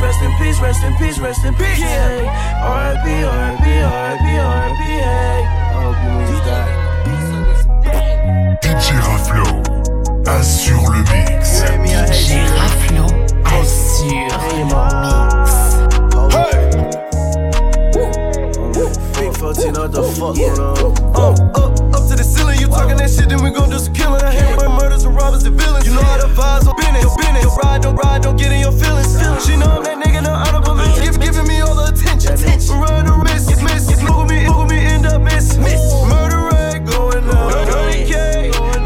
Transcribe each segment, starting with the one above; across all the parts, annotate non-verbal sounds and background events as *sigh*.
rest in peace, rest in peace, rest in peace. Yeah. R.I.P. R.I.P. R.I.P. R.I.P. I hope you lose that. DJ Raflo assure le mix. DJ Raflo assure le mix. Big 14, what the fuck going on? Uh, up, up to the ceiling, you talking that shit, then we gon' do some killing. I hate when murders and robbers and villains. You know how the vibes business, business. Don't ride, don't ride, don't get in your feelings. She know I'm that nigga, no honorable mention. Give, giving me all the attention. Run or miss, miss. Google me, Google me, end up miss. Murder rate going up. 100K, 100K,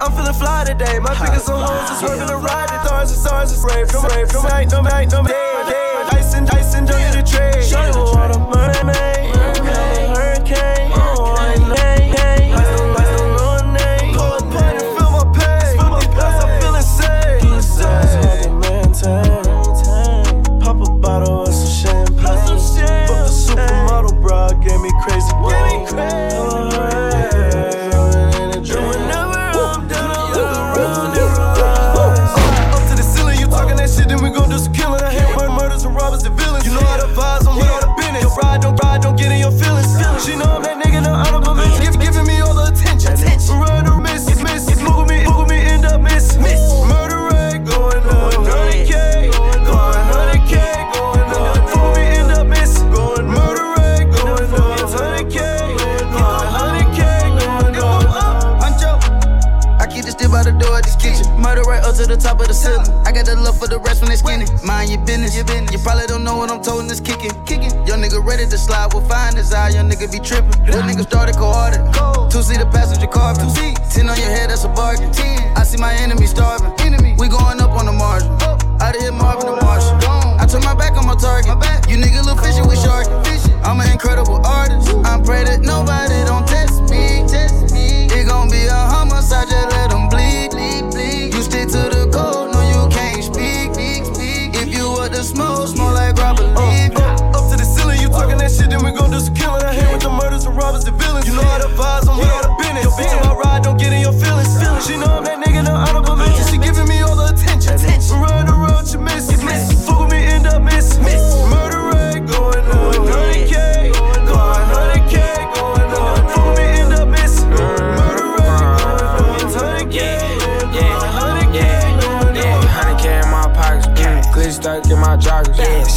I'm feeling fly today. My fingers on hoes, it's working a ride. The stars and stars is brave. No brave, no night, no night, no day. Ice and ice and dirty the trade. Shawty will want a love for the rest when they skinny. Mind your business. You probably don't know what I'm told this kicking. Kicking. Young nigga ready to slide with fine desire. Young nigga be tripping. Little nigga started coordinate. Two seater passenger car. Two seat. Ten on your head, that's a bargain. Ten. I see my enemy starving. Enemy. We going up on the margin. Oh. Out of here, Marvin the Martian. I turn my back on my target. You nigga look fishy with shark. I'm an incredible artist. I pray that nobody don't test me. Test me. It gon' be a homicide, just smoke like Robert Lee. Up, to the ceiling, you talking that shit, then we gon' do some killing. I hate with the murders and robbers and villains. You know how the vibes, I'm with all the business. Yo, bitch, I ride, don't get in your feelings. She know I'm that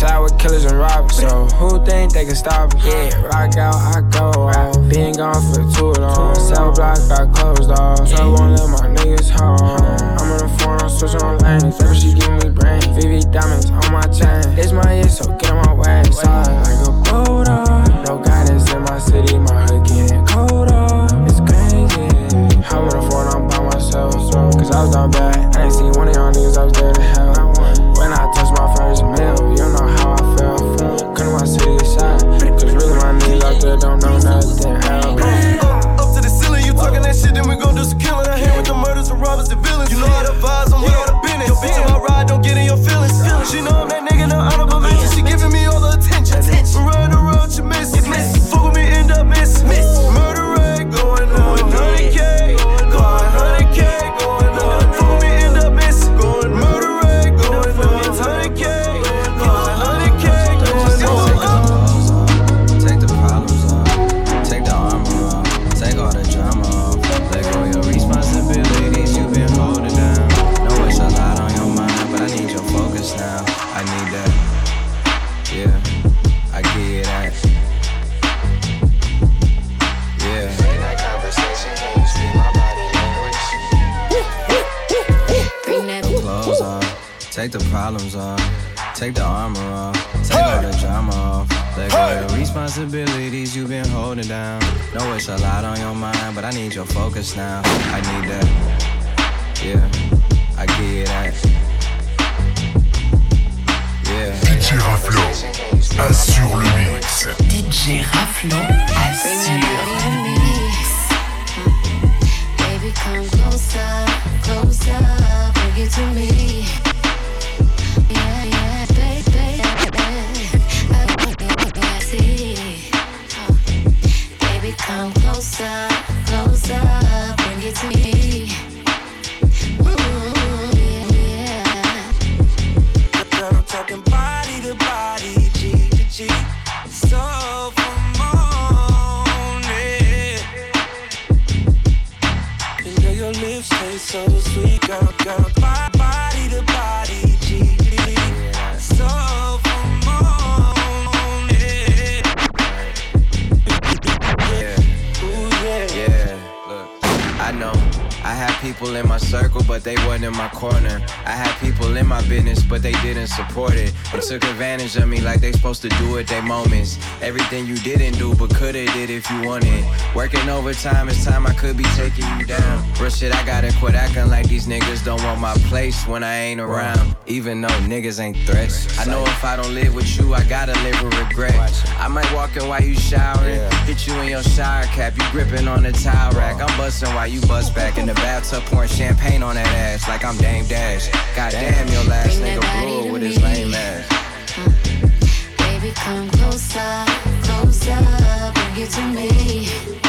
side with killers and robbers. So who think they can stop us? Yeah, rock out, I go off. Been gone for too long. Cell block got closed off. So I won't let my niggas home. I'm on the phone, switch on lanes. Baby, she give me brain. VV diamonds on my chain. It's my year, so get on my way. Side like a boulder. No guidance in my city, my hood getting colder. It's crazy. I'm on the phone, I'm by myself. so. Cause I was down bad. I ain't seen one of y'all niggas, I was focus now. I overtime, it's time I could be taking you down. Real shit, I gotta quit acting like these niggas don't want my place when I ain't around. Even though niggas ain't threats. I know if I don't live with you, I gotta live with regret. I might walk in while you showering, hit you in your shower cap, you gripping on the towel rack. I'm busting while you bust back in the bathtub pouring champagne on that ass like I'm Dame Dash. Goddamn, your last nigga blew with his lame ass. Mm. Baby, come closer, closer, bring it to me.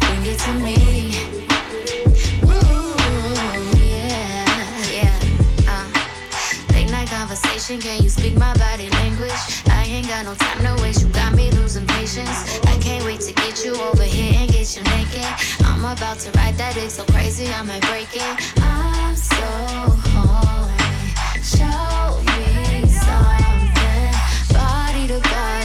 Bring it to me. Ooh, yeah, yeah. Uh, late night conversation. Can you speak my body language? I ain't got no time to waste. You got me losing patience. I can't wait to get you over here and get you naked. I'm about to ride that dick so crazy I might break it. I'm so horny. Show me something. Body to body,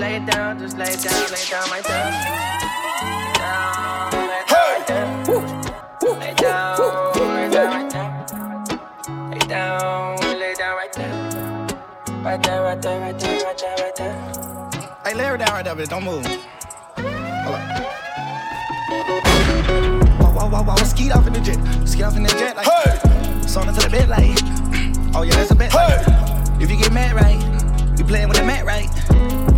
lay it down, just lay it down, lay it down my there. Down, lay it down right there. Lay down, lay down right there. Lay down, lay down right there. Right there, right there, right there, right there, right there. Hey, lay her down right there, but don't move. Hold up. Whoa, whoa, whoa, whoa, skeet off in the jet. Skeet off in the jet like. Hey! Song to the bed like, *clears throat* oh yeah, that's a bet. Hey. If you get mad right, you playing with the mat right.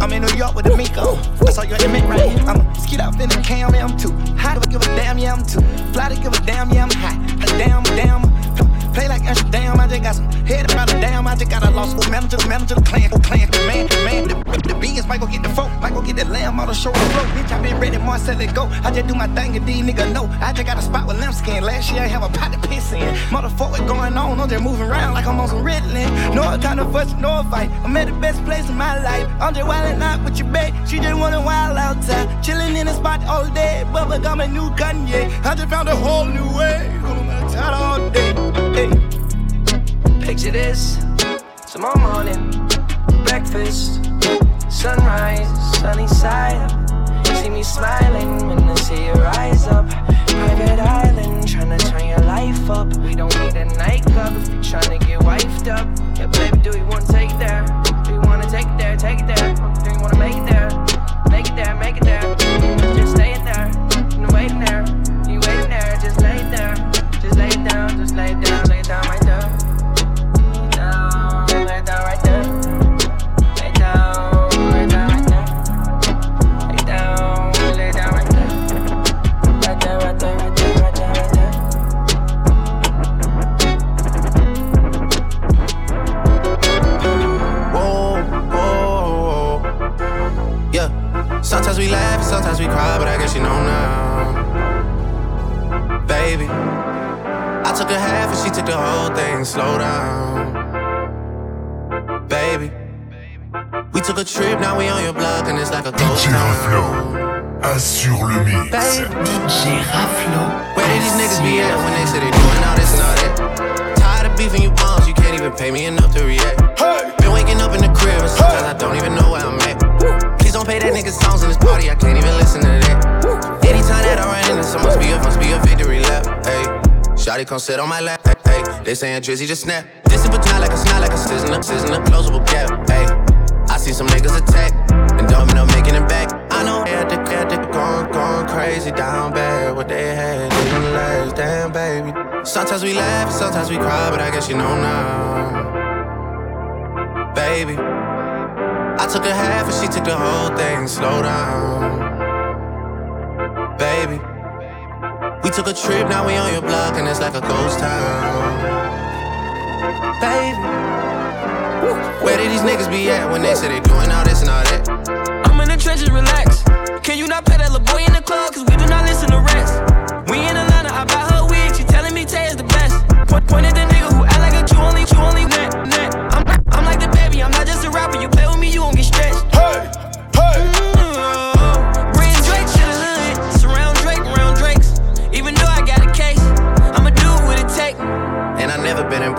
I'm in New York with Miko. I saw you at the Met right. I'm a skid off in the cam, I'm too hot to give a damn, yeah, I'm too fly to give a damn, yeah, I'm hot. Damn, damn. Play like Amsterdam, I just got some head about a damn. I just got a lost school manager, manager, the clan, clan, man, man. The, the beans might go get the folk, might go get the lamb on the show and float. Bitch, I been ready, Marcel, let go. I just do my thing and these niggas know. I just got a spot with lamb skin. Last year I have a pot to piss in. Motherfucker going on, I'm just moving around like I'm on some Ritalin. No kind of fuss, no fight. I'm at the best place in my life. I'm just wildin' out with your babe. She just wanna wild outside. Chillin' in the spot all day. Bubba got my new Kanye. I just found a whole new way. I'm all day. Picture this tomorrow morning, breakfast, sunrise, sunny side up. See me smiling when I see you rise up. Private island, trying to turn your life up. We don't need a nightclub if you're trying get wifed up. Yeah, baby, do you wanna take it there? Do you wanna take it there? Take it there. Do you wanna make it there? Make it there, make it there. Laugh, sometimes we cry, but I guess you know now, baby. I took a half and she took the whole thing. Slow down, baby. We took a trip, now we on your block and it's like a ghost DJ town. Raflo assure le mix. DJ Raflo. Where did these niggas be at when they say they doing all this and all that? Tired of beefing you bums, you can't even pay me enough to react. Been waking up in the crib and sometimes I don't even know where I'm at. Don't pay that nigga songs in this party, I can't even listen to that. Anytime that I run into some, must be a, must be a victory lap. Hey, Shotty come sit on my lap. Hey, they saying Drizzy just snap. This is time like a snap, like a sizzling, sizzling, closable gap. Hey, I see some niggas attack and up making it back. I know they had to, had to going, going crazy down bad. What they had didn't last, damn baby. Sometimes we laugh, sometimes we cry, but I guess you know now, baby. I took a half and she took the whole thing. Slow down, baby. We took a trip, now we on your block, and it's like a ghost town, baby. Where did these niggas be at when they say they doing all this and all that? I'm in the trenches, relax. Can you not pay that little boy in the club? Cause we do not listen to rest. We in Atlanta, I buy her wig, she telling me Tay is the best. Point, point at the nigga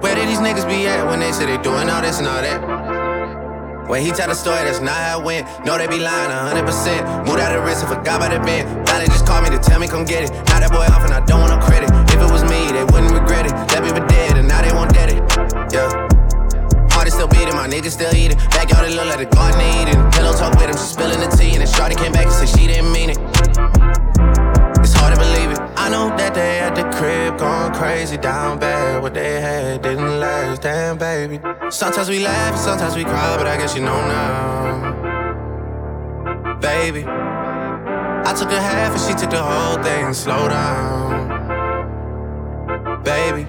Where did these niggas be at when they say they doing all this and all that? When he tell the story, that's not how it went. No, they be lying 100%. Moved out of risk and forgot about the bend. Now they just call me to tell me come get it. Now that boy off and I don't want no credit. If it was me, they wouldn't regret it. That people dead and now they won't dead it. Yeah. Heart is still beating, my niggas still eating. Backyard it look like the garden eating. Pillow talk with him, she spilling the tea. And then Shorty came back and said she didn't mean it. I know that they at the crib going crazy down bad. What they had didn't last, damn baby. Sometimes we laugh, sometimes we cry, but I guess you know now, baby. I took a half and she took the whole thing. Slow down, baby.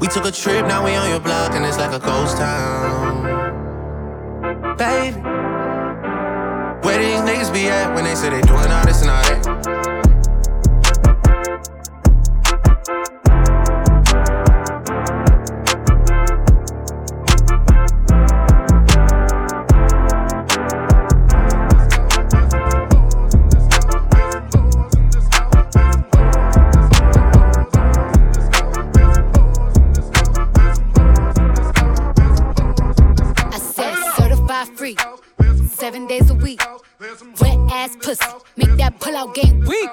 We took a trip, now we on your block, and it's like a ghost town, baby. Where these niggas be at when they say they doing all this and all that? Ass pussy, make that pull out game weak.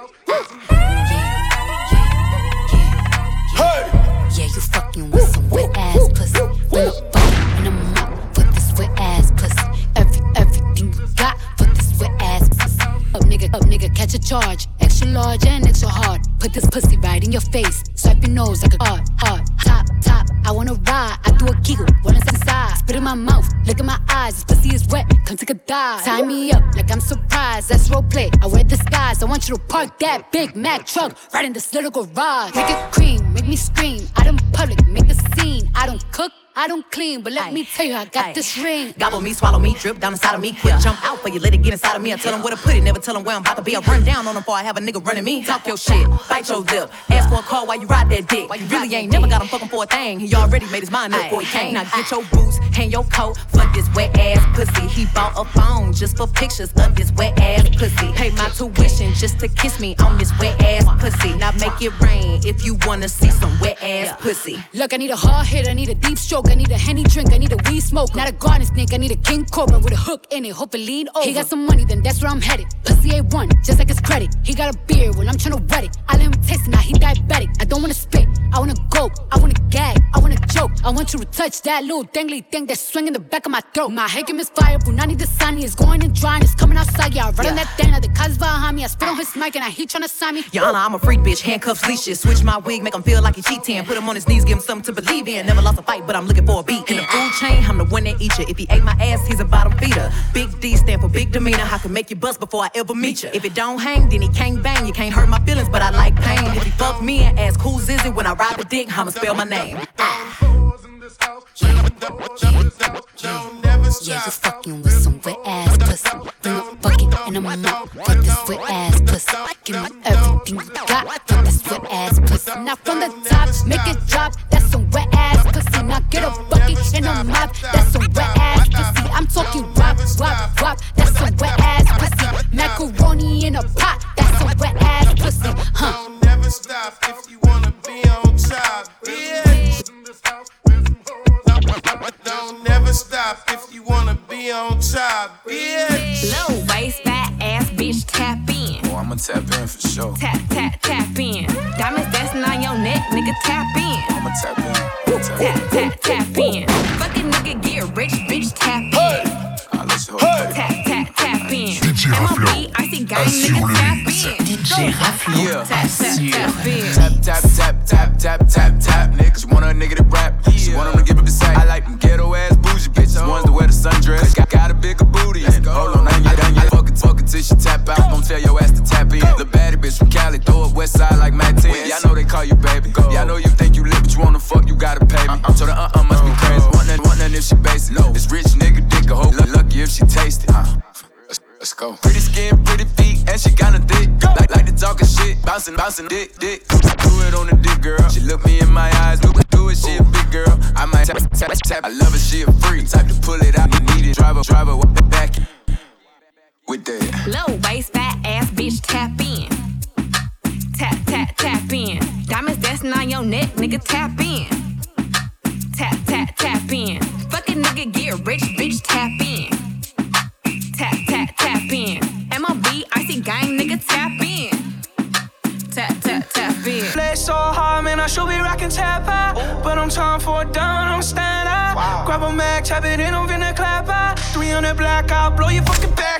Hey! Yeah, you fucking with some wet ass pussy. Fill a bottle in the mouth for this wet ass pussy. Every everything you got for this wet ass pussy. Up nigga, up nigga, catch a charge. Extra large and extra hard. Put this pussy right in your face. Swipe your nose like a art, art. Top. I wanna ride. I do a giggle. Wanna inside. Spit in my mouth. Look in my eyes. This pussy is wet. Come take a dive. Tie me up like I'm surprised. That's role play. I wear disguise. I want you to park that Big Mac truck right in this little garage. Make it cream. Make me scream. Out in public. Make a scene. I don't cook. I don't clean, but let me tell you, I got this ring. Gobble me, swallow me, drip down inside of me. Quick jump out for you, let it get inside of me. I tell them where to put it, never tell them where I'm about to be. I run down on them before I have a nigga running me. Talk your shit, bite your lip. Ask for a call while you ride that dick. You really ain't never got him fucking for a thing. He already made his mind up before he came. Now get your boots, hang your coat, fuck this wet ass pussy. He bought a phone just for pictures of this wet ass pussy. Pay my tuition just to kiss me on this wet ass pussy. Now make it rain if you wanna see some wet ass pussy. Look, I need a hard hit, I need a deep stroke, I need a henny drink, I need a weed smoke. Not a garden snake, I need a king cobra with a hook in it, hope it lean over. He got some money, then that's where I'm headed. Pussy A1, just like his credit. He got a beard when I'm tryna wet it. I let him taste it, now he diabetic. I don't wanna spit, I wanna go, I wanna gag, I wanna joke. I want you to touch that little dangly thing that's swinging the back of my throat. My head game is fire, Brunani the sunny is going and drying, it's coming outside. Yeah, I run on that thing, the cuz behind me. I spit on his mic and I he tryna sign me. Honor, I'm a freak bitch, handcuffs, leashes. Switch my wig, make him feel like he cheating. Put him on his knees, give him something to believe in. Never lost a fight, but I'm looking for a beat. In the food chain, I'm the one that eat you. If he ate my ass, he's a bottom feeder. Big D stand for big demeanor. I can make you bust before I ever meet you. If it don't hang, then he can't bang. You can't hurt my feelings, but I like pain. If he fuck me me and ask whose is it when I ride the dick, I'ma spell my name. Yeah, yeah, you fucking with some wet ass pussy. Bring a bucket and a mop for this wet ass pussy. Give me everything you got for this wet ass pussy. Now from the top, make it drop. That's some wet ass pussy. Now get a bucket and a mop. That's some wet ass pussy. I'm talking wop wop wop. That's some wet ass pussy. Macaroni in a pot. That's some wet ass pussy. Huh and stop if you wanna be on top. Yeah. Don't never stop if you wanna be on top, bitch. Low bass, fat ass, bitch, tap in. Oh, I'ma tap in for sure. Tap, tap, tap in. Diamonds dancing on your neck, nigga, tap in. I'ma tap in. Tap, tap, tap, tap in. Fucking nigga, get rich, bitch, tap in. Hey. Right, let's hold hey. Tap in. DJ Raflo assure le mix. DJ Raflo. Tap, tap, tap, tap, tap, tap, tap. Niggas want a nigga to rap. bouncing, bouncing, dick, dick. Do it on the dick, girl. She look me in my eyes, do it, do it, she a big girl. I might tap, tap, tap. I love her, she a freak. Type to pull it out, you need it. Driver, driver, walk the back with that. Low waist, fat ass, bitch, tap in. Tap, tap, tap in. Diamonds dancing on your neck, nigga, tap in. Tap, tap, tap in. Grab it and I'm finna clap out. 300 black, I'll blow your fucking back.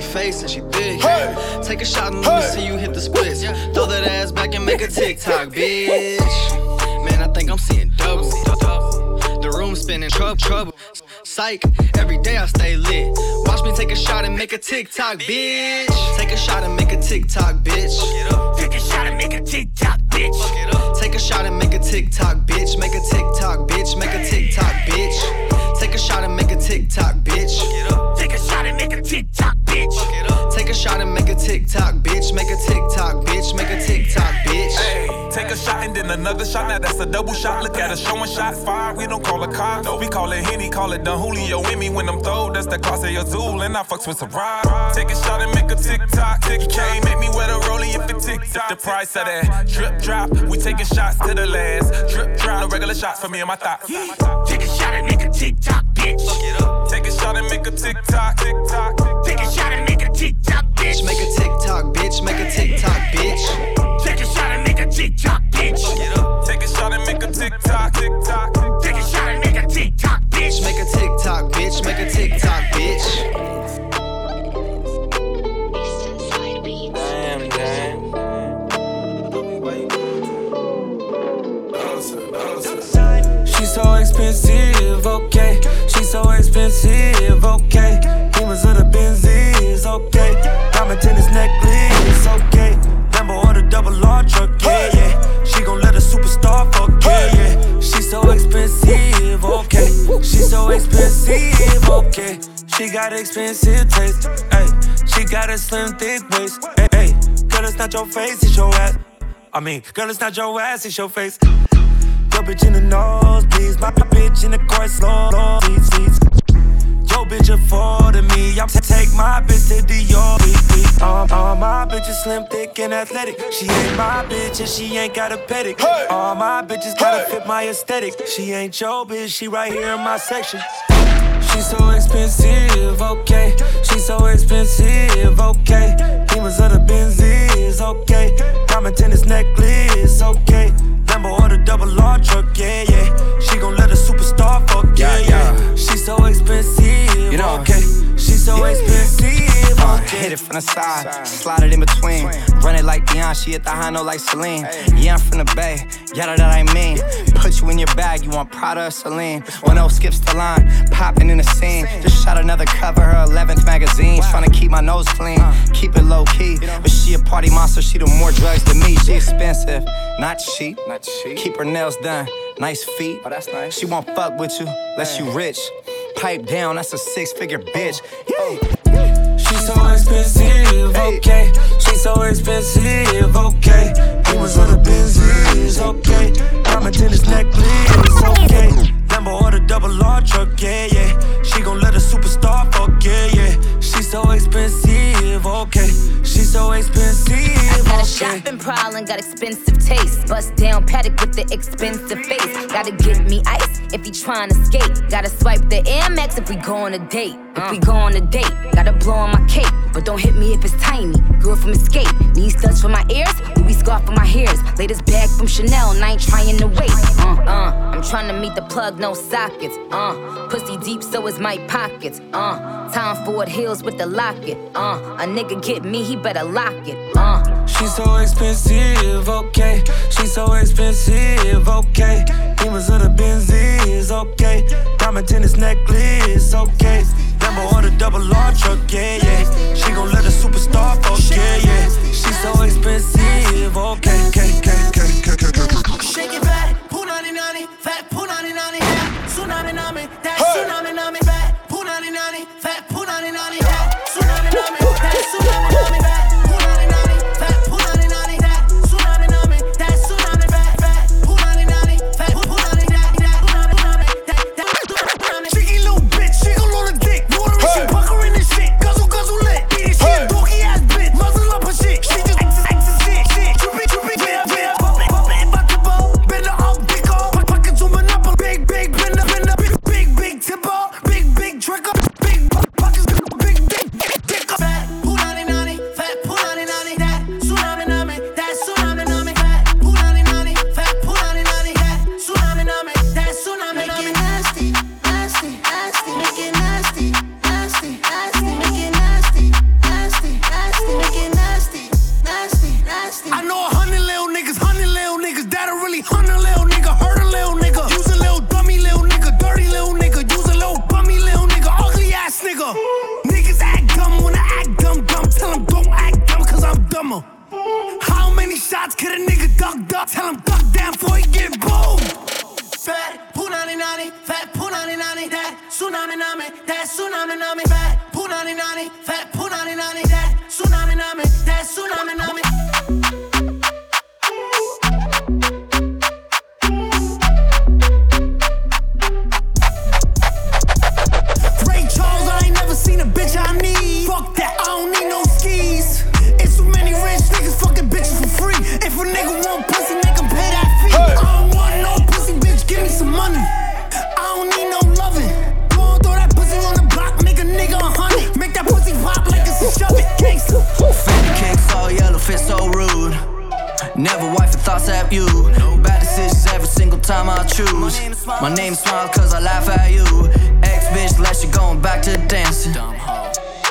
Pretty face, and she thick. Take a shot and let me see you hit the splits. Yeah. Throw that ass back and make a TikTok, *laughs* bitch. Man, I think I'm seeing double. The room spinning, trouble, trouble. Psych, every day I stay lit. Watch me take a shot and make a TikTok, bitch. Take a shot and make a TikTok, bitch. Take a shot and make a TikTok, bitch. Take a shot and make a TikTok, bitch. Make a TikTok, bitch. Make a TikTok, bitch. Take a shot and make a TikTok, bitch. Take a shot and make a TikTok, bitch. Take a shot and make a TikTok, bitch. Make a TikTok, bitch. Make a TikTok, bitch. Hey, take a shot and then another shot. Now that's a double shot. Look at us showing shot fire. We don't call it cops. No, we call it Henny. Call it Don Julio in me when I'm throwed. That's the cost of your Zool. And I fucks with some ride. Take a shot and make a TikTok. You can't make me wear the rollie if it TikTok. The price of that drip drop. We taking shots to the last. Drip drop. No regular shots for me and my thoughts. Take a shot and make a TikTok, bitch. Take a shot and make a TikTok. TikTok. Take a shot and make a TikTok, bitch. Make a TikTok, bitch. Make a TikTok, bitch. Take a shot and make a TikTok, bitch. Take a shot and make a TikTok. TikTok. Take a shot and make a TikTok, bitch. Make a TikTok, bitch. Make a TikTok, bitch. Damn, damn. She's so expensive, okay. She's so expensive, okay. Demons of the Benzies, okay. Diamond tennis necklace, okay. Lambo or the double R truck, yeah, yeah. She gon' let a superstar fuck, yeah, yeah. She's so expensive, okay. She so expensive, okay. She got expensive taste, hey. She got a slim, thick waist, hey, hey. Girl, it's not your face, it's your ass. I mean, girl, it's not your ass, it's your face. Your bitch in the nose, please. My bitch in the court, slow, slow, seats, seats. Yo, bitch affording me. I'm to take my bitch to Dior. All, all my bitches slim, thick, and athletic. She ain't my bitch and she ain't got a pedic. All my bitches gotta fit my aesthetic. She ain't your bitch, she right here in my section. She's so expensive, okay. She's so expensive, okay. Demons of the Benzies, okay. Diamond tennis necklace, okay. Lambo or the double R truck, yeah, yeah. She gon' let a superstar fuck, yeah, yeah. She's so expensive, You know. Uh, okay. She's so expensive, Okay. hit it from the side, slide it in between. Run it like Beyonce, she hit the high note like Celine. Yeah, I'm from the Bay, yada that I mean. Put you in your bag, you want Prada or Celine. One L skips the line, popping in the scene. Just shot another cover, her 11th magazine. Trying to keep my nose clean, keep it low key. But she a party monster, she do more drugs than me. She expensive, not cheap. Not cheap. Keep her nails done, nice feet. Oh, that's nice. She won't fuck with you, unless you rich. Pipe down, that's a six figure bitch. Yeah. She's so expensive, okay. She's so expensive, okay. Demons of the Benzies, okay. Diamond tennis necklace, okay. Lambo or the double R truck, yeah, yeah. She gon' let a superstar fuck, yeah, yeah. She's so expensive, okay. She's so expensive, Got a okay. shopping problem, got expensive taste. Bust down paddock with the expensive face. Gotta get me ice if he tryna skate. Gotta swipe the Air Max if we go on a date. If we go on a date, gotta blow on my cape. But don't hit me if it's tiny. Girl from Escape. Need studs for my ears, Louis scarf for my hairs. Latest bag from Chanel, and I ain't trying to wait. Uh, uh, I'm trying to meet the plug, no sockets. Uh, pussy deep, so is my pockets. Uh, time Ford heels with the locket. Uh, a nigga get me, he better lock it. Uh. She's so expensive, okay. She's so expensive, okay. Demons of the Benzies, okay. Diamond tennis necklace, okay. Lambo or the double R truck, yeah, yeah. She gon' let a superstar fuck, yeah, yeah. She's so expensive, okay, okay, okay, okay, okay, okay. Choose. My name smiles cause I laugh at you. Ex bitch, left you going back to dancing.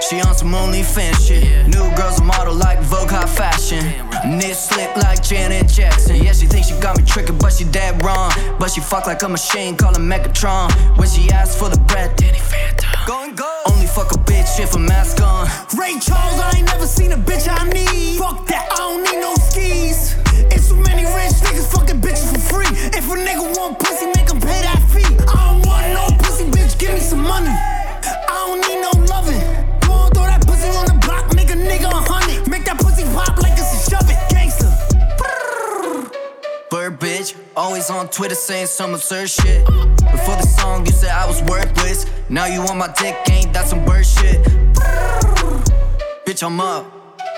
She on some OnlyFans shit. New girl's a model like Vogue High Fashion. Knit slick like Janet Jackson. Yeah, she thinks she got me tricking, but she dead wrong. But she fuck like a machine, call her Megatron. When she asks for the bread, Danny Phantom. Going go. Fuck a bitch if a mask on. Ray Charles, I ain't never seen a bitch I need. Fuck that, I don't need no skis. It's too many rich niggas fucking bitches for free. If a nigga want pussy, make him pay that fee. I don't want no pussy, bitch, give me some money. I don't need no loving. Go on, throw that pussy on the block, make a nigga a hundred. Make that pussy pop like it's a shove it, gangster. Bird bitch, always on Twitter saying some absurd shit. Before the song, you said I was worthless. Now you on my dick, ain't that some bird shit? Bitch, I'm up.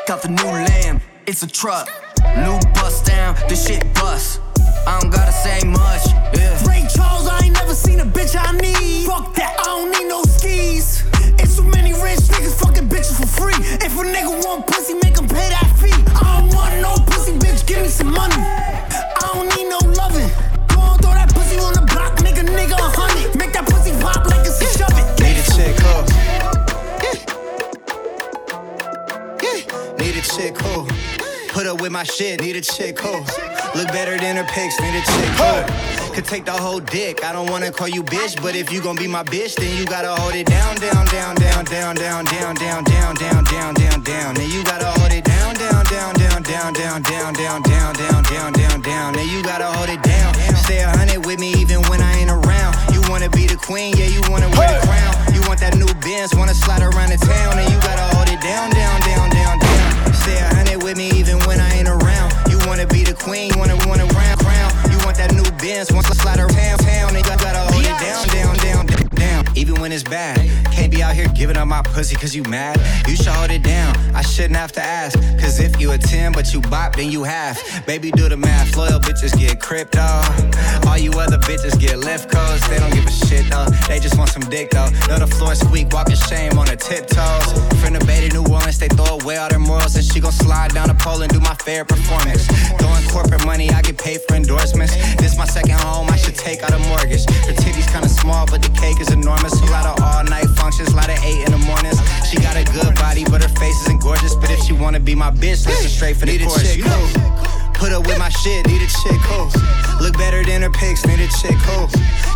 Got the new lamb, it's a truck. New bust down, this shit bust. I don't gotta say much, yeah. Ray Charles, I ain't never seen a bitch I need. Fuck that, I don't need no skis. It's too many rich niggas fucking bitches for free. If a nigga want pussy, make him pay that fee. I don't want no pussy, bitch, give me some money. I don't need no nigga a hundred. Make that pussy pop like a shove it. Need a chick, huh? Need a chick, who? Put up with my shit, need a chick, who? Look better than her pics, need a chick, who? Could take the whole dick, I don't wanna call you bitch, but if you gon' be my bitch, then you gotta hold it down, down, down, down, down, down, down, down, down, down, down, down, down. Then you gotta hold it down, down, down, down, down, down, down, down, down, down, down, down, down. Then you gotta hold it down. Stay a hundred with me even when I ain't around. You wanna be the queen, yeah, you wanna wear the crown. You want that new Benz, wanna slide around the town, and you gotta hold it down, down, down, down, down. Stay a hundred with me even when I ain't around. You wanna be the queen, wanna wanna round crown. You want that new Benz, wanna slide around town, and you gotta hold it down, down, down, down, down. Even when it's bad, can't be out here giving up my pussy cause you mad. You should hold it down. I shouldn't have to ask. Cause if you a 10 but you bop, then you half. Baby, do the math. Loyal bitches get crypto. Uh. All you other bitches get left codes. They don't give a shit though. They just want some dick though. Know the floor squeak, walking shame on her tiptoes. From the Bay to New Orleans, they throw away all their morals. And she gon' slide down the pole and do my fair performance. Throwing corporate money, I get paid for endorsements. This my second home, I should take out a mortgage. Her titties kinda small, but the cake is enormous. A lot of all night functions, lot of eight in the mornings. She got a good body, but her face isn't gorgeous. But if she wanna be my bitch, listen straight for the Need a chick, You know, put up with my shit, need a chick, who Look better than her pics, need a chick, who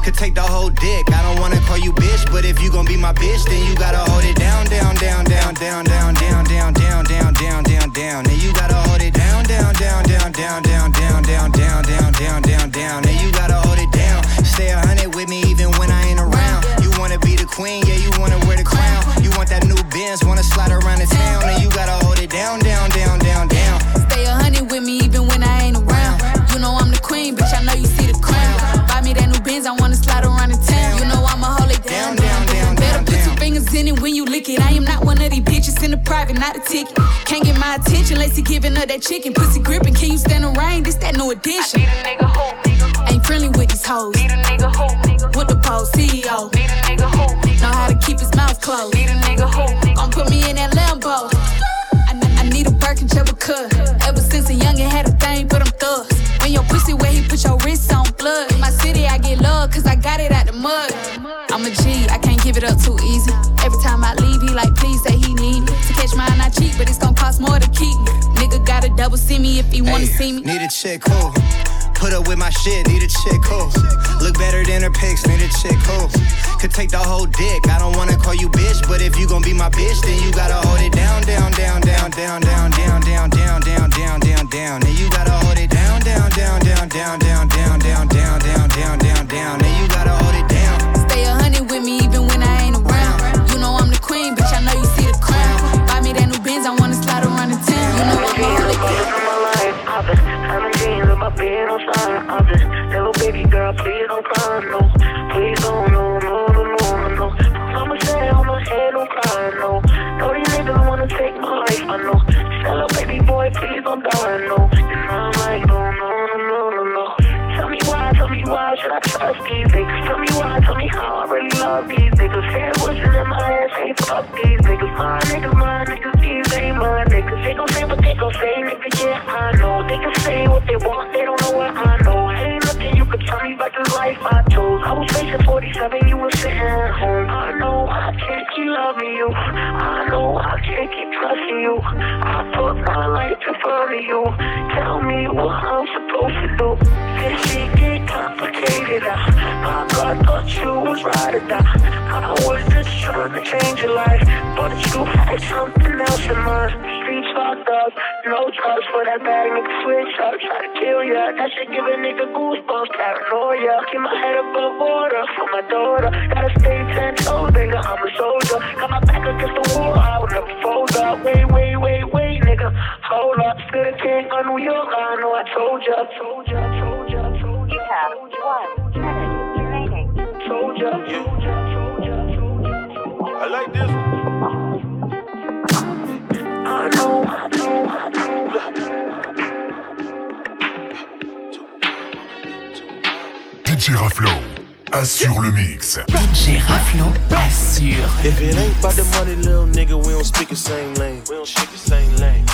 Could take the whole dick, I don't wanna call you bitch, but if you gon' be my bitch, then you gotta hold it down, down, down, down, down, down, down, down, down, down, down, down, down. Then you gotta hold it down, down, down, down, down, down, down, down, down, down, down, down, down. Then you gotta hold it down. Stay a hundred with me even when I ain't the queen, yeah, you wanna wear the crown. You want that new Benz, wanna slide around the town, and you gotta hold it down, down, down, down, down. Stay a hundred with me even when I ain't around. You know I'm the queen, bitch. I know you see the crown. Buy me that new Benz, I wanna slide around the town. You know I'ma hold it down, down, down. down. Better put two fingers in it when you lick it. I am not one of these bitches in the private, not a ticket. Can't get my attention unless he giving her that chicken. Pussy gripping, can you stand the rain? This that new addition. Ain't friendly with these hoes. Need a nigga hoe. With the pole CEO. Need a nigga hope. Know how to keep his mouth closed. Need a nigga hope. Gon' put me in that Lambo. I, I need a Birkin cut. Ever since a youngin' had a thing for them thugs. When your pussy where he put your wrist on blood. In my city, I get love, cause I got it out the mud. I'm a G, I can't give it up too easy. Every time I leave, he like, please say mine, I cheat, but it's gon' cost more to keep. Nigga gotta double see me if he wanna see me. Need a chick, who Put up with my shit, need a chick, who Look better than her pics, need a chick, who Could take the whole dick, I don't wanna call you bitch, but if you gon' be my bitch, then you gotta hold it down, down, down, down, down, down, down, down, down, chose. I 47, you was sitting at home. I know I can't keep loving you. I know I can't keep trusting you. I put my life in front of you. Tell me what I'm supposed to do. This shit get complicated. I, I thought you was right or die. I was just trying to change your life, but you had something else in mind. Locked up, no trust for that bag, nigga switch up, try to kill ya. That shit give a nigga goosebumps, paranoia. Keep my head above water for my daughter. Gotta stay ten toes, nigga, I'm a soldier. Got my back against the wall, I would never fold up. Wait, wait, wait, wait, nigga, hold up. Still the king of New York, I know I told ya, told ya, told ya, told ya. You have one minute remaining. Told ya, told ya, told ya, told ya. I like this. I DJ Raflo assure le mix. DJ Raflo assure. If it ain't about the money, little nigga, we don't speak the same lane. We don't speak the same lane.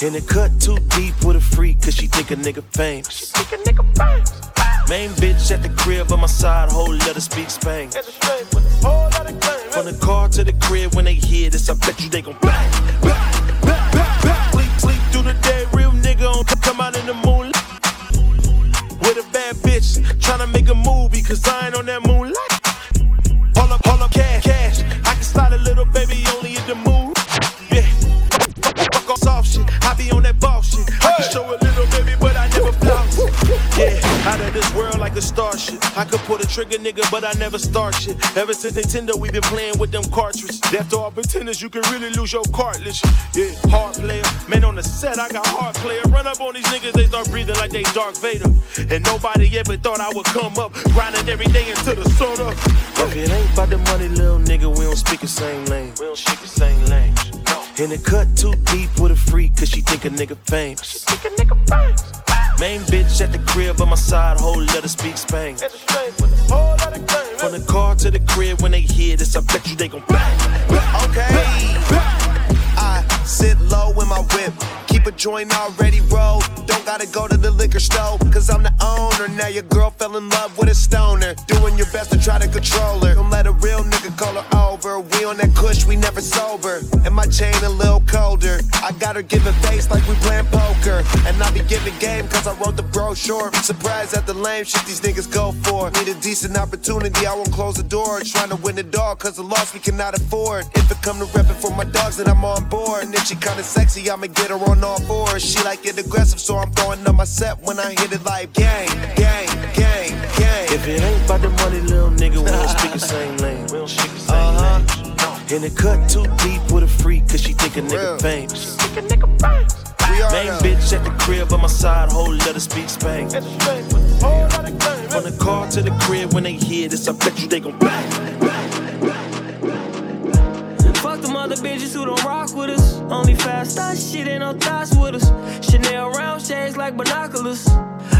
And it cut too deep with a freak, cause she think a nigga famous. Think a nigga famous. Main bitch at the crib on my side, whole letter speak Spain. From the car to the crib, when they hear this, I bet you they gon' bang, bang, real nigga on come out in the moonlight. With a bad bitch, tryna make a movie, cause I ain't on that like a starship. I could pull the trigger, nigga, but I never start shit. Ever since Nintendo, we been playing with them cartridges. After all pretenders, you can really lose your cartilage. Yeah, hard player. Man, on the set, I got hard player. Run up on these niggas, they start breathing like they Darth Vader. And nobody ever thought I would come up, grinding every day into the soda. If it ain't about the money, little nigga, we don't speak the same lane. We don't speak the same lane. And it cut too deep with a freak, cause she think a nigga famous. She think a nigga famous. Main bitch at the crib on my side, whole letter speak Spain. From the car to the crib, when they hear this, I bet you they gon' bang. Okay. I sit low in my whip. Keep a joint already rolled. Don't gotta go to the liquor store. Cause I'm the owner. Now your girl fell in love with a stoner. Doing your best to try to control her. Don't let a real nigga call her over. We on that kush, we never sober. And my chain a little colder. I got her giving face like we playing poker. And I be giving game cause I wrote the brochure. Surprised at the lame shit these niggas go for. Need a decent opportunity, I won't close the door. Trying to win the dog cause the loss we cannot afford. If it come to reppin' for my dogs, then I'm on board. If she kinda sexy, I'ma get her on all fours. She like it aggressive, so I'm throwing up my set when I hit it like gang, gang, gang, gang. If it ain't about the money, little nigga, we don't speak the same *laughs* lane. We don't speak the same uh-huh. lane. And it cut too deep with a freak, cause she think a nigga famous. Think a nigga famous. Main bitch at the crib on my side, whole letter speak Spain. From the car to the crib, when they hear this, I bet you they gon' bang. Fuck them other bitches who don't rock with us. Only fast thoughts, shit ain't no thoughts with us. Chanel round shades like binoculars.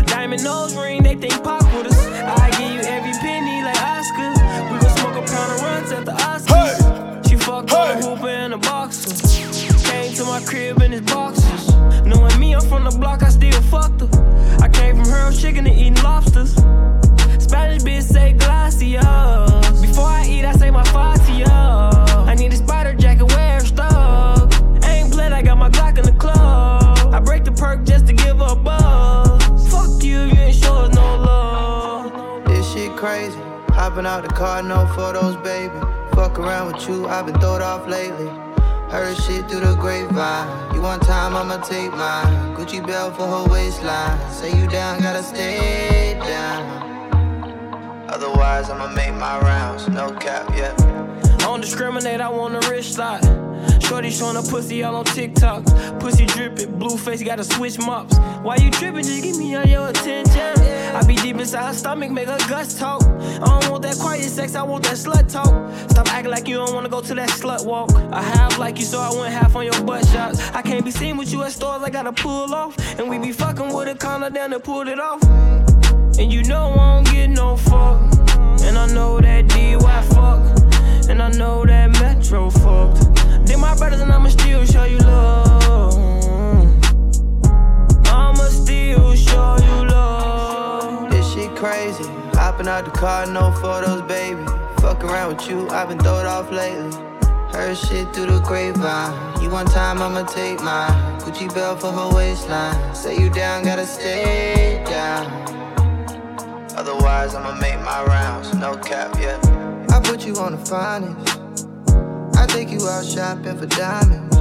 Diamond nose ring, they think pop with us. I give you every penny like Oscar. We gon' smoke a pound of runs at the Oscars. She fucked on a hooper and a boxer. Came to my crib in his boxers. Knowing me, I'm from the block, I still fucked her. I came from her chicken to eating lobsters. Spanish bitch say glacios. Before I eat, I say my fatio. I need a just to give her a buzz. Fuck you, you ain't show us no love. This shit crazy. Hopping out the car, no photos, baby. Fuck around with you, I've been throwed off lately. Heard shit through the grapevine. You want time, I'ma take mine. Gucci belt for her waistline. Say you down, gotta stay down. Otherwise, I'ma make my rounds. No cap, yeah. I don't discriminate, I want a rich side. Shorty showing her pussy all on TikTok. Pussy dripping, blue face, gotta switch mops. Why you tripping? Just give me all your attention. I be deep inside her stomach, make her guts talk. I don't want that quiet sex, I want that slut talk. Stop acting like you don't wanna go to that slut walk. I have like you, so I went half on your butt shots. I can't be seen with you at stores, I gotta pull off. And we be fucking with a condom down and pull it off. And you know I don't get no fuck. And I know that DY fuck. And I know that Metro fucked. They my brothers and I'ma still show you love. I'ma still show you love. This shit crazy. Hopping out the car, no photos, baby. Fuck around with you, I've been throwed off lately. Heard shit through the grapevine. You one time, I'ma take mine. Gucci belt for her waistline. Say you down, gotta stay down. Otherwise, I'ma make my rounds. No cap, yeah. Put you on the finest. I take you out shopping for diamonds.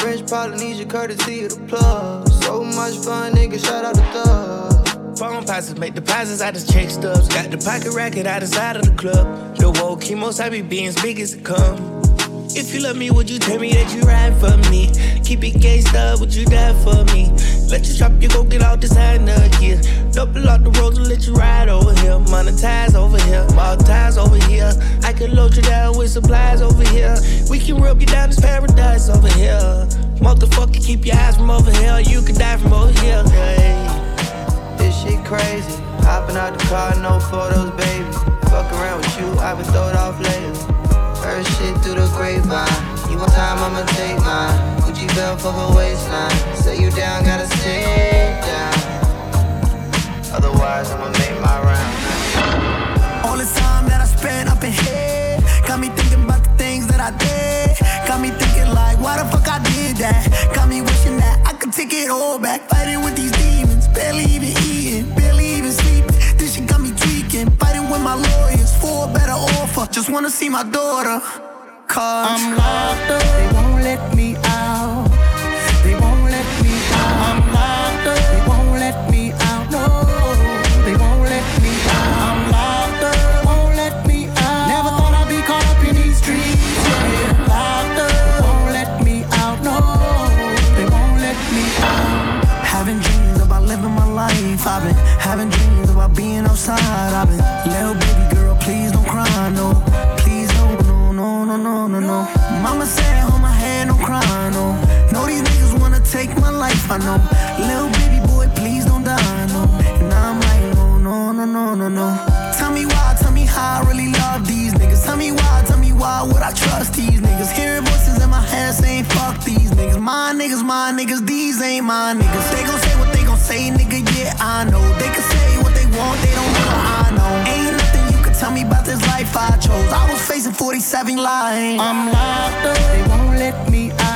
French Polynesia, courtesy of the plug. So much fun, nigga, shout out the thug. Phone passes make deposits, I just check stubs. Got the pocket racket out the side of the club. The woke chemos, I be being as big as it come. If you love me, would you tell me that you ride for me? Keep it gangsta, would you die for me? Let you drop, you go get all designer gear. Double out the road and let you ride over here. Monetize over here, monetize over here. I can load you down with supplies over here. We can rub you down this paradise over here. Motherfucker, keep your eyes from over here. You can die from over here. Hey. This shit crazy. Hopping out the car, no photos, baby. Fuck around with you, I've been throwed off lately. Heard shit through the grapevine. You one time, I'ma take mine. Gucci belt for her waistline. Say you down, gotta stay down. Otherwise, I'ma make my round. All time that I spent up in here got me thinking about the things that I did. Got me thinking like, why the fuck I did that? Got me wishing that I could take it all back. Fighting with these demons, barely even eating, barely even sleeping. This shit got me tweaking. With my lawyers for a better offer. Just wanna see my daughter. Cause I'm locked up, they won't let me out. They won't let me out. I'm locked up, they won't let me out. No, they won't let me out. I'm locked up, won't let me out. Never thought I'd be caught up in these streets. Yeah, locked up, they won't let me out. No, they won't let me out. Having dreams about living my life. I've been having dreams outside. I've been, little baby girl, please don't cry, no. Please no, no, no, no, no, no. Mama said, hold my hand, don't cry, no. Know these niggas wanna take my life, I know. Little baby boy, please don't die, no. And I'm like, no, no, no, no, no, no. Tell me why, tell me how I really love these niggas. Tell me why, tell me why would I trust these niggas? Hearing voices in my head saying, fuck these niggas. My niggas, my niggas, these ain't my niggas. They gon' say what they gon' say, nigga, yeah, I know. They can say want, they don't know, I know. Ain't nothing you can tell me about this life I chose. I was facing 47 lines. I'm locked up, they won't let me out.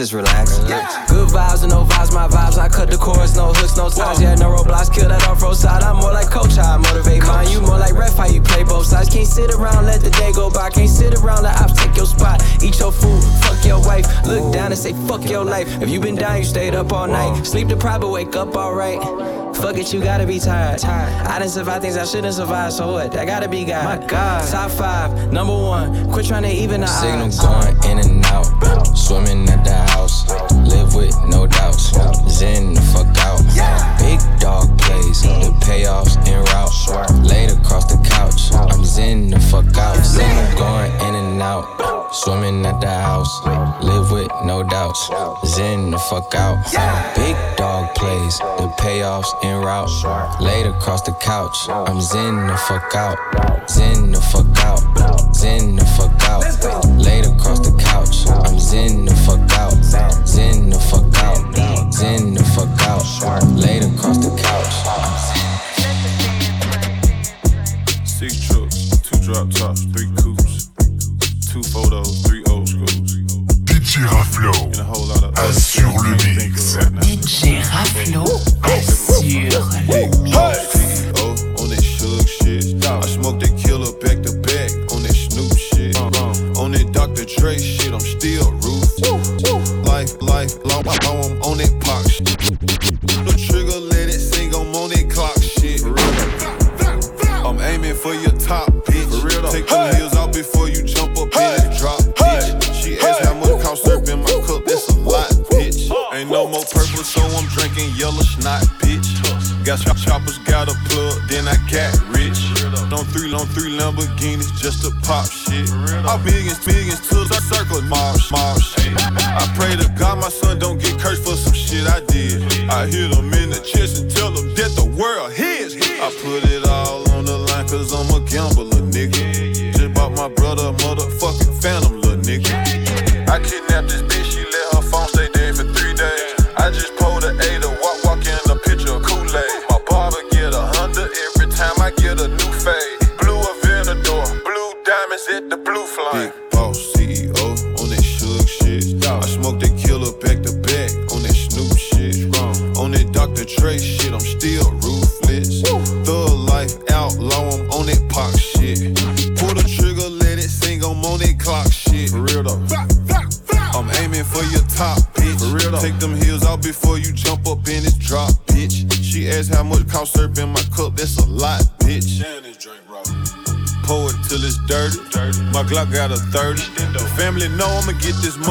just relax. Yeah. Good vibes and no vibes, my vibes. I cut the chords, no hooks, no sides. Yeah, no roadblocks, kill that off road side. I'm more like coach, how I motivate mine. You more like ref, how you play both sides. Can't sit around, let the day go by. Can't sit around, let ops take your spot. Eat your food, fuck your wife. Look down and say, fuck your life. If you been down, you stayed up all night. Sleep deprived, but wake up alright. Fuck it, you gotta be tired. I didn't survive things I shouldn't survive, so what? I gotta be God. My God. Top five, number one. Quit trying to even out. Signal going in and out, swimming at the niggas in the fuck out. Yeah. Big dog plays, the payoffs en route. Sure. Laid across the couch, I'm zen the fuck out. Yeah. Going in and out, swimming at the house. Live with no doubts, zen the fuck out. Yeah. Big dog plays, the payoffs en route. Sure. Laid across the couch, I'm zen the fuck out. Zen the fuck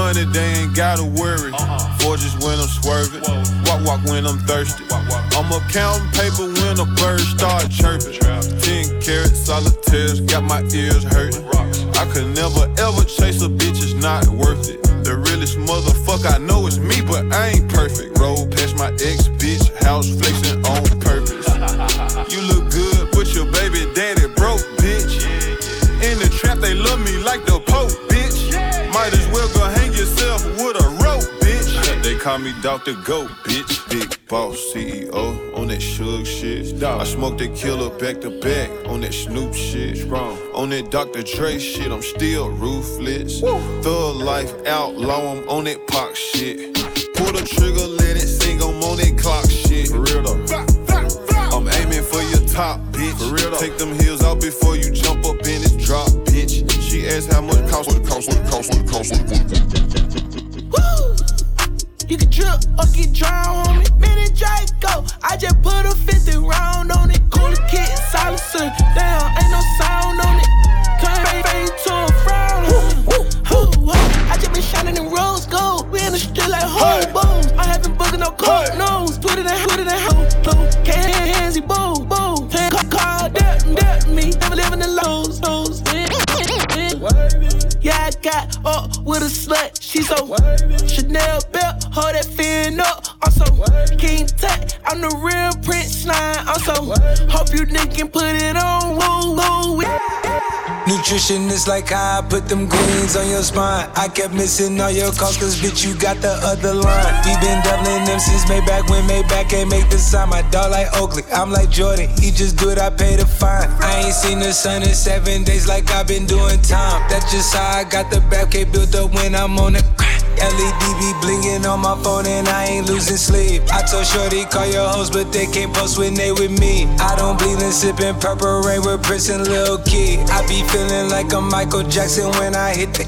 money, they ain't gotta worry. Forges when I'm swerving, walk walk when I'm thirsty. I'm a counting paper when a bird start chirping. 10 carat solitaires, got my ears hurting. I could never ever chase a bitch, it's not worth it. The realest motherfucker I know Me Dr. Goat, bitch. Big boss CEO on that Suge shit. I smoke that killer back to back on that Snoop shit. On that Dr. Dre shit, I'm still ruthless. Thug life outlaw, I'm on that pop shit. Pull the trigger, let it sing, I'm on that clock shit. For real though. I'm aiming for your top, bitch. For real though. Take them heels out before you jump up in this drop, bitch. She asked how much cost, what it cost, what it cost, what it cost, what it cost. You can drip or get drowned on me. Mini Draco, I just put a 50 round on it. Cool kid, silencer. Damn, ain't no sound on it. Turn fade, to a frown on it. Hoo, hoo. I just been shining in rose gold. We in the street like hobos. I haven't booking no cold nose. Put it in, put it in, ho, Can't hands, he. Hand car, car, dirt, dirt me. Never living in lows, lows. Yeah, I got up with a slut. She so Chanel hold that fin up. I'm so King Tut, I'm the real Prince Slime. I'm so hope you niggas can put it on. Woo, woo. Nutrition is like how I put them greens on your spine. I kept missing all your calls, cause bitch, you got the other line. We been doubling them since Maybach when Maybach can't make the sign. My dog like Oakley, I'm like Jordan. He just do it, I pay the fine. I ain't seen the sun in seven days like I've been doing time. That's just how I got the back built up when I'm on the grind. LED be blinging on my phone and I ain't losing sleep. I told Shorty call your hoes, but they can't post when they with me. I don't bleed and sipping purple rain with Prince and Lil Key. I be feeling like a Michael Jackson when I hit the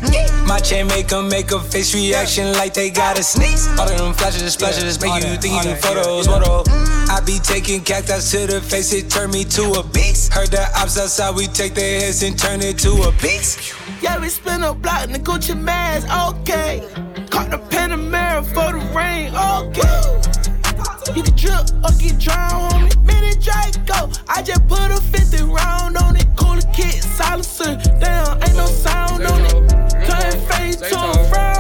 My chain make make 'em make a face reaction like they gotta sneeze. All of them flashes, and splashes make you think you do photos. Photo. Mm. I be taking cactus to the face, it turn me to a beast. Heard the ops outside, we take their heads and turn it to a beast. Yeah, we spin a block in the Gucci mask, okay. Caught the Panamera for the rain, okay. You can drip or get drowned on me. Mini Draco, I just put a 50 round on it. Cooler kid, silencer. Damn, ain't no sound on it. Turn face to a frown.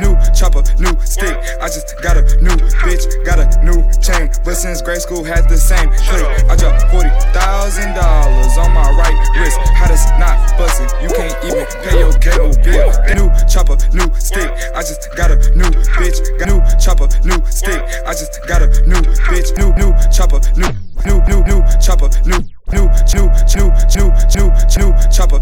New chopper, new stick. I just got a new bitch, got a new chain. But since grade school had the same click, I dropped forty thousand dollars on my right wrist. How does not bust it? You can't even pay your cable bill. New chopper, new stick. I just got a new bitch, got new chopper, new stick. I just got a new bitch, new new chopper, new new new new chopper, new new new new new new new chopper.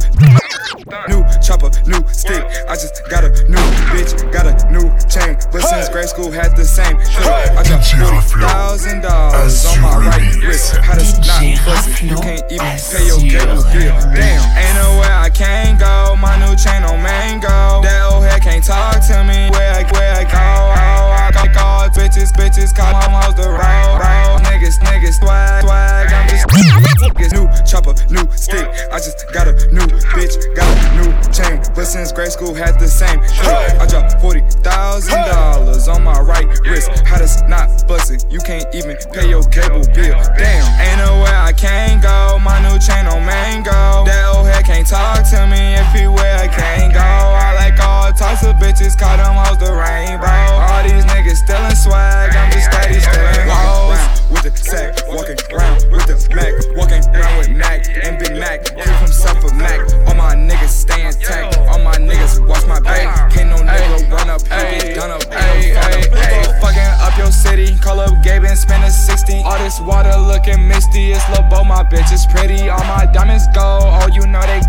New chopper, new stick. I just got a new bitch, got a new chain. But since grade school had the same click, I dropped forty thousand dollars on my right wrist. How does not bust? You can't even pay your cable bill. Damn, ain't nowhere I can't go. My new chain on mango. That old head can't talk to me. Where I where I go? Oh, I go call bitches, bitches call home hoes the road. road. Niggas, niggas, swag, swag. I'm just niggas. New chopper, new stick. I just got a new bitch, got a new chain. But since grade school had the same shit, I dropped forty thousand dollars on my right wrist. How does not bust it? You can't even pay your cable bill. Damn, ain't nowhere I can't go. My new chain on mango. That old head can't talk to me if he where I can't go. I like all types of bitches, call them hoes the rainbow. All these niggas stealing swag, I'm just steady stealing hoes. With the sack, walking around with the Mac, walking around with Mac and Big Mac. Keep himself a Mac. All my niggas stay intact. All my niggas watch my back. Can't no nigga run up here with gun up. Fucking up your city. Call up Gabe and spend a 60. All this water looking misty. It's Lil Bo, my bitch is pretty. All my diamonds go. Oh, you know they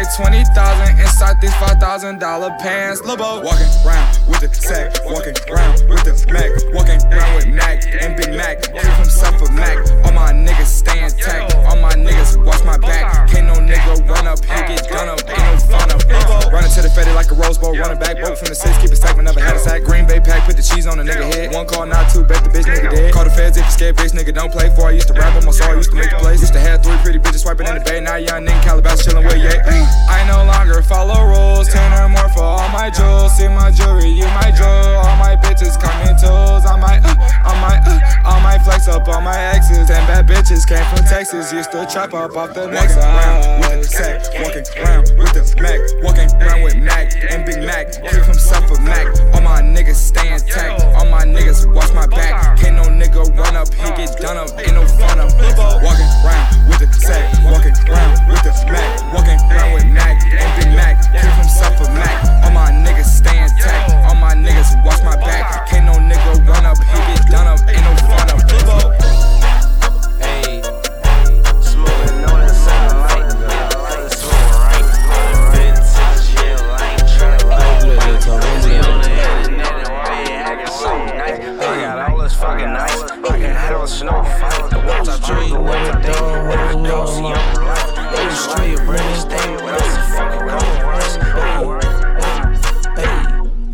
like 20,000 inside these $5,000 pants. Lobo walking round with the sack, walking round with the Mac, walking round with Mac and Big Mac. Give himself a Mac. All my niggas stay intact. All my niggas watch my back. Can't no nigga run up here, get done up. Ain't no fun up. Lobo running to the fetty like a Rose Bowl. Running back, both from the six, keep it stacked, but never had a sack. Green Bay pack, put the cheese on a nigga head. One call, not two, bet the bitch nigga dead. Call the feds if you scared, bitch nigga don't play. For I used to rap on my soul, used to make the plays. Used to have three pretty bitches swiping in the bay. Now young nigga Calabas chilling with yeah. I no longer follow rules, ten or more for all my jewels. See my jewelry, you my jewel. All my bitches coming tools. I might, uh, I might, uh, might flex up on my exes. And bad bitches came from Texas. Used to chop up off the next side. With the sack, walking around with the Mac, walking around with Mac and Big Mac. Keep himself a Mac. All my niggas stay intact. All my niggas watch my back. Can't no nigga run up, he get done up. Ain't no fun up. Walking around with the sack, walking around with the Mac, walking around with Mac and Big Mac. Keep himself a Mac. All my niggas stay intact. All my niggas watch my back. Can't no nigga run up, he get done up. Ain't no fun up. Hey, smoking on the sunlight. Smoking right. Vintage, yeah, I ain't tryna lie. On the internet, why you acting so nice? I fucking can handle snow. The ones I drink, the ones I think. If you don't right.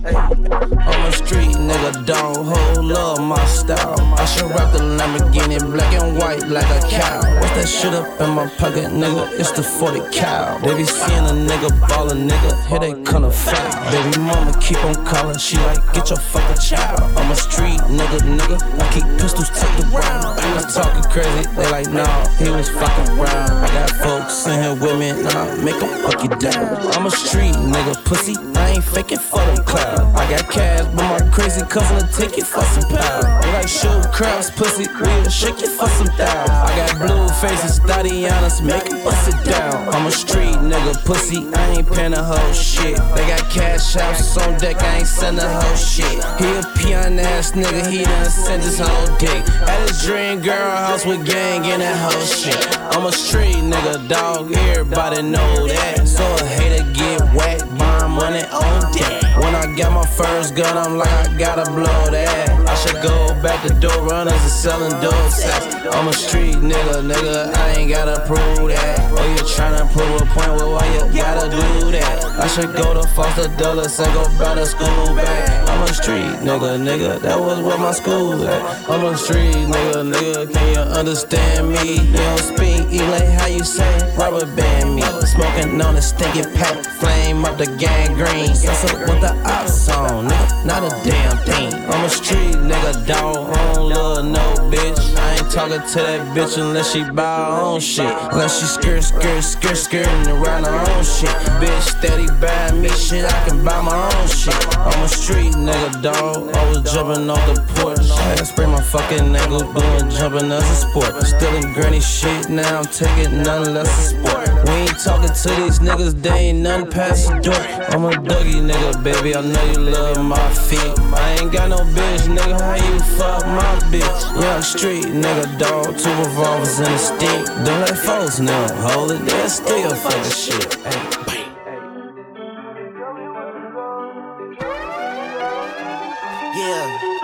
The come on, I'm street nigga, dog. Whole love my style. I should rap the Lamborghini black and white like a cow. What's that shit up in my pocket, nigga? It's the 40 cow. They be seeing a nigga ball a nigga, here they come to foul. Baby mama keep on calling, she like, get your fucking child. I'm a street nigga, nigga. I keep pistols tucked around. I was talking crazy, they like, nah, he was fucking around. I got folks in here with me, nah, make them fuck you down. I'm a street nigga, pussy. I ain't faking for the cloud. I got cash, but my crazy cousin will take it for some power. Like show crowds, pussy, we'll shake it for some down. I got blue faces, Tatianas, make it bust it down. I'm a street nigga, pussy, I ain't paying a whole shit. They got cash houses on deck, I ain't send a whole shit. He a peon ass nigga, he done sent his whole dick. At his dream girl house with gang in that whole shit. I'm a street nigga, dog, everybody know that. So a hater get whacked, burn money on deck. When I got my first gun, I'm like, I gotta blow that. I should go back to door runners and selling dope sacks. I'm a street nigga, nigga, I ain't gotta prove that. Oh, you tryna prove a point, well, why you gotta do that? I should go to Foster Dulles and go back to school back. I'm a street nigga, nigga, that was where my school at. I'm a street nigga, nigga, can you understand me? You don't speak Elay, how you say? Rubber band me. Smoking on a stinking pack, flame up the gangrene. Yes, with the ops on, nigga, not a damn thing. I'm a street nigga, don't love no bitch. I ain't talking to that bitch unless she buy her own shit. Unless she skirt, skirt, skirt, skirting around her own shit. Bitch steady buying me shit, I can buy my own shit. I'm a street nigga, dog, always jumping off the porch. I spray my fucking ankle doing jumping as a sport. Stealing granny shit, now I'm taking none less a sport. We ain't talking to these niggas, they ain't none past the door. I'm a Dougie nigga, baby, I know you love my feet. I ain't got no bitch, nigga, how you fuck my bitch? Young street nigga, dog, two revolvers in the stick. Don't let folks know, hold it, they're still fucking shit. Hey. Yeah.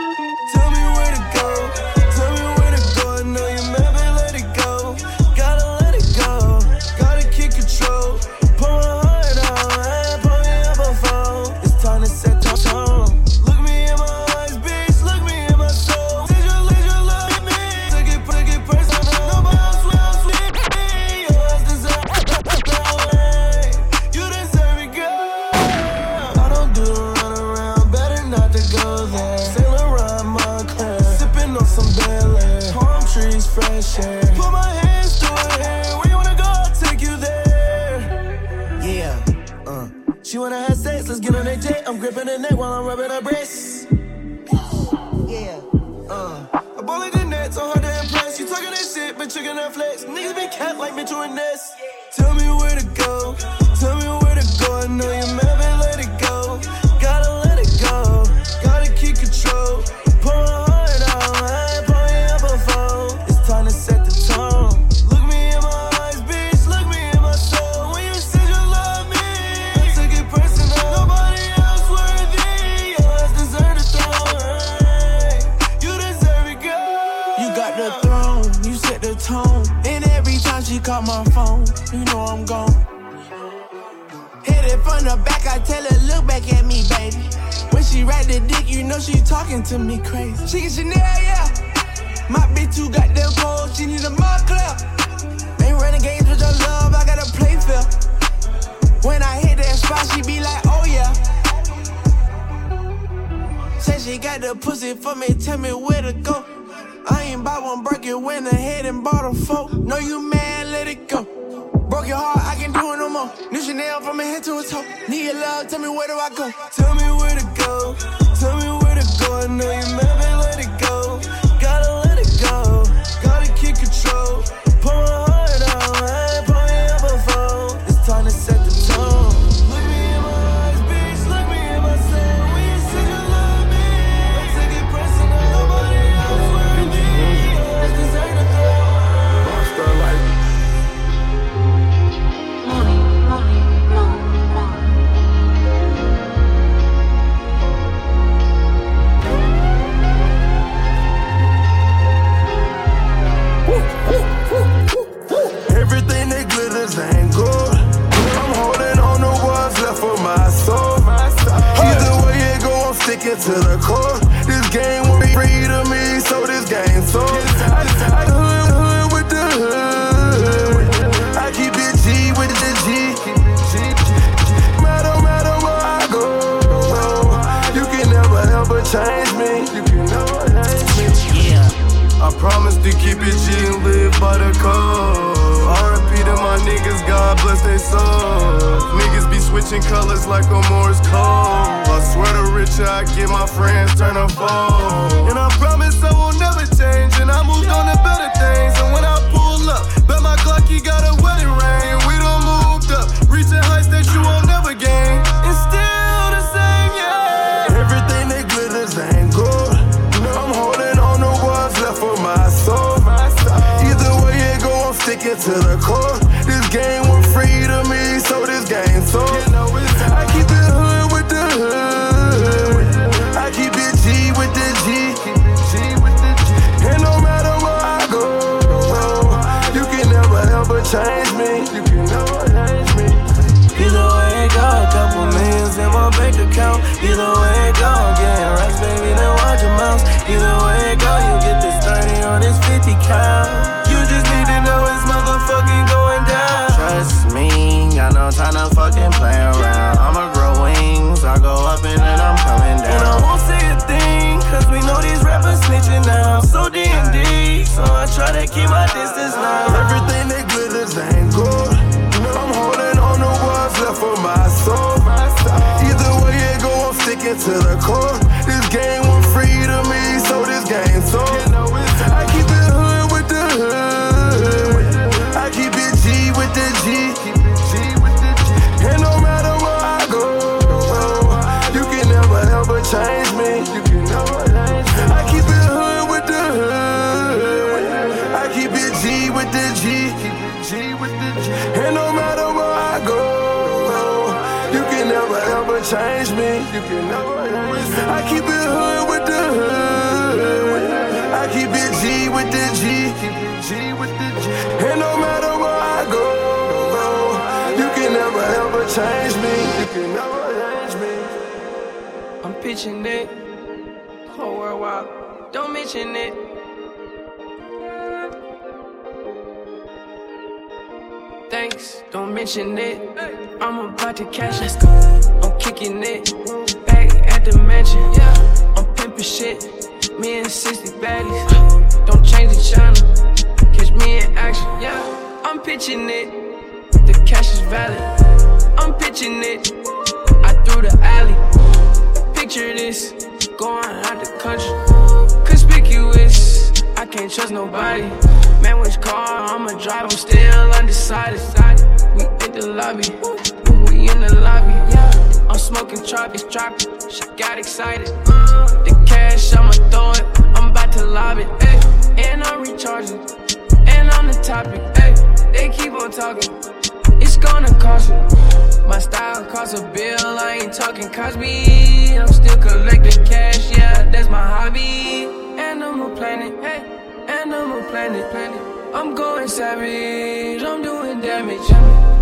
My style costs a bill, I ain't talking Cosby. I'm still collecting cash, yeah, that's my hobby. Animal planet, hey, animal planet, planet. I'm going savage, I'm doing damage.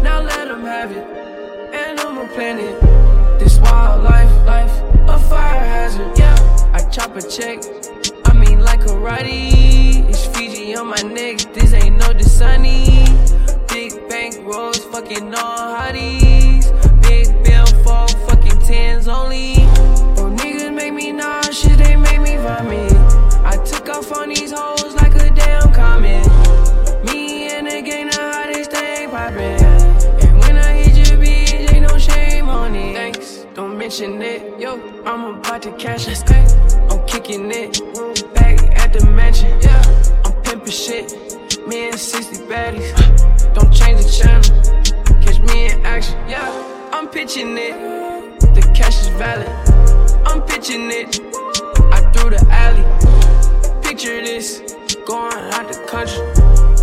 Now let them have it. Animal planet, this wildlife, life, a fire hazard, yeah. I chop a check, I mean like karate. It's Fiji on my neck, this ain't no Dasani. Big bank rolls, fucking all hotties. Big bill for fucking tens only. Bro, niggas make me nauseous, they make me vomit. I took off on these hoes like a damn comet. Me and the gang, how they stay poppin'. And when I hit your bitch, ain't no shame on it. Thanks, don't mention it. Yo, I'm about to cash it. I'm kicking it. Back at the mansion. Yeah, I'm pimpin' shit. Me and 60 baddies. Don't change the channel. Catch me in action. Yeah, I'm pitching it. The cash is valid. I'm pitching it. I threw the alley. Picture this. Going out the country.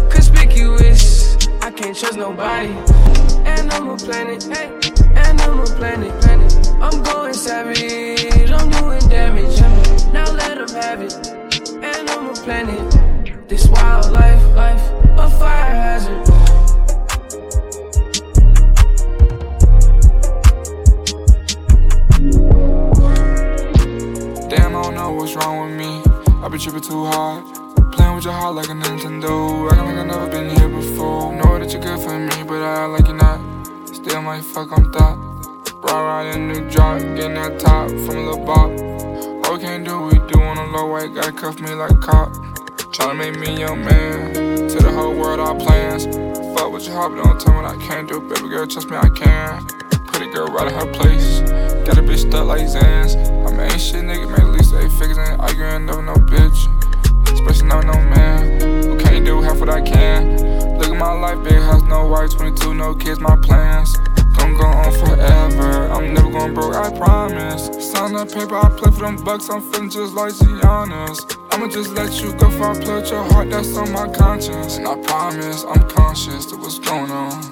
Conspicuous. I can't trust nobody. Animal planet. Hey, animal planet. planet. I'm going savage. I'm doing damage. Now let them have it. Animal planet. This wildlife, life, a fire hazard. Know what's wrong with me. I been tripping too hard. Playing with your heart like a Nintendo. Acting like I never been here before. Know that you're good for me, but I act like you're not. Still might fuck on thought. Ride ride in the drop, getting that top from little bop. All we can't do, we do on a low white guy cuff me like a cop. Tryna make me your man. To the whole world, our plans. Fuck with your heart, but don't tell me what I can't do. Baby girl, trust me, I can. Arguing over no bitch. Especially not no man. What can you do? Half what I can. Look at my life, big house, no wife, 22, no kids, my plans. Gonna go on forever. I'm never going broke, I promise. Sign that paper, I play for them bucks. I'm feeling just like Giannis. I'ma just let you go if I with your heart, that's on my conscience. And I promise, I'm conscious of what's going on.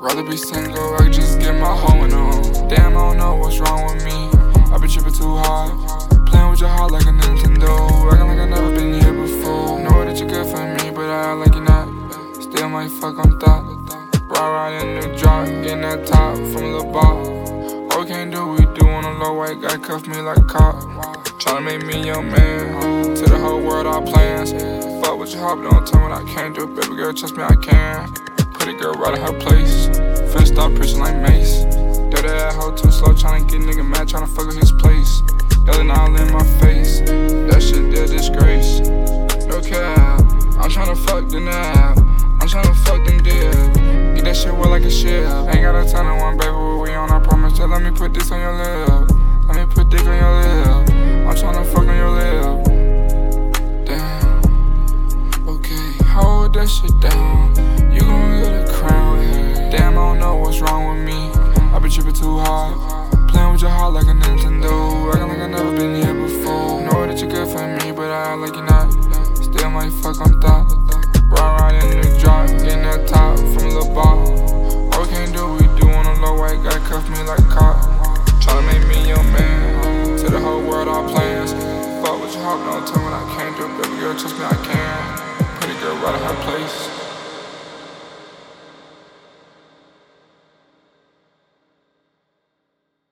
Rather be single, I just get my hoeing on. Damn, I don't know what's wrong with me. I been tripping too hard. Playing with your heart like a Nintendo. Acting like I never been here before. Know that you're good for me, but I like you're not. Still might fuck on thought. Ride ride in the drop, getting that top from the bar. All we can't do, we do on a low white guy cuff me like a cop. Tryna make me your man. To the whole world, our plans. Fuck with your heart, but don't tell me what I can't do. Baby girl, trust me, I can. Pretty girl right at her place. Finna stop preaching like Mase. Dirty that hoe too slow, tryna get nigga mad, tryna fuck with his place. Yelling all in my face. That shit did disgrace. No cap. I'm tryna fuck the nap. I'm tryna fuck them dip. Get that shit wet like a shit. Ain't got a ton of one, baby. What we on? I promise. Just let me put this on your lip. Let me put dick on your lip. I'm tryna fuck on your lip. Damn. Okay, hold that shit down. You gon' get a crown. Damn, I don't know what's wrong with me. I been tripping too hard. Playing with your heart like a Nintendo. Acting like I never been here before. Know that you're good for me, but I act like you're not. Still might fuck on thought. Ride ride in the drop, getting that top from the bar. All we can't do, we do on a low white guy cuff me like cop. Tryna make me your man. To the whole world, our plans. Fuck with your heart, don't tell what I can't do. Baby girl, trust me, I can. Pretty girl right at her place.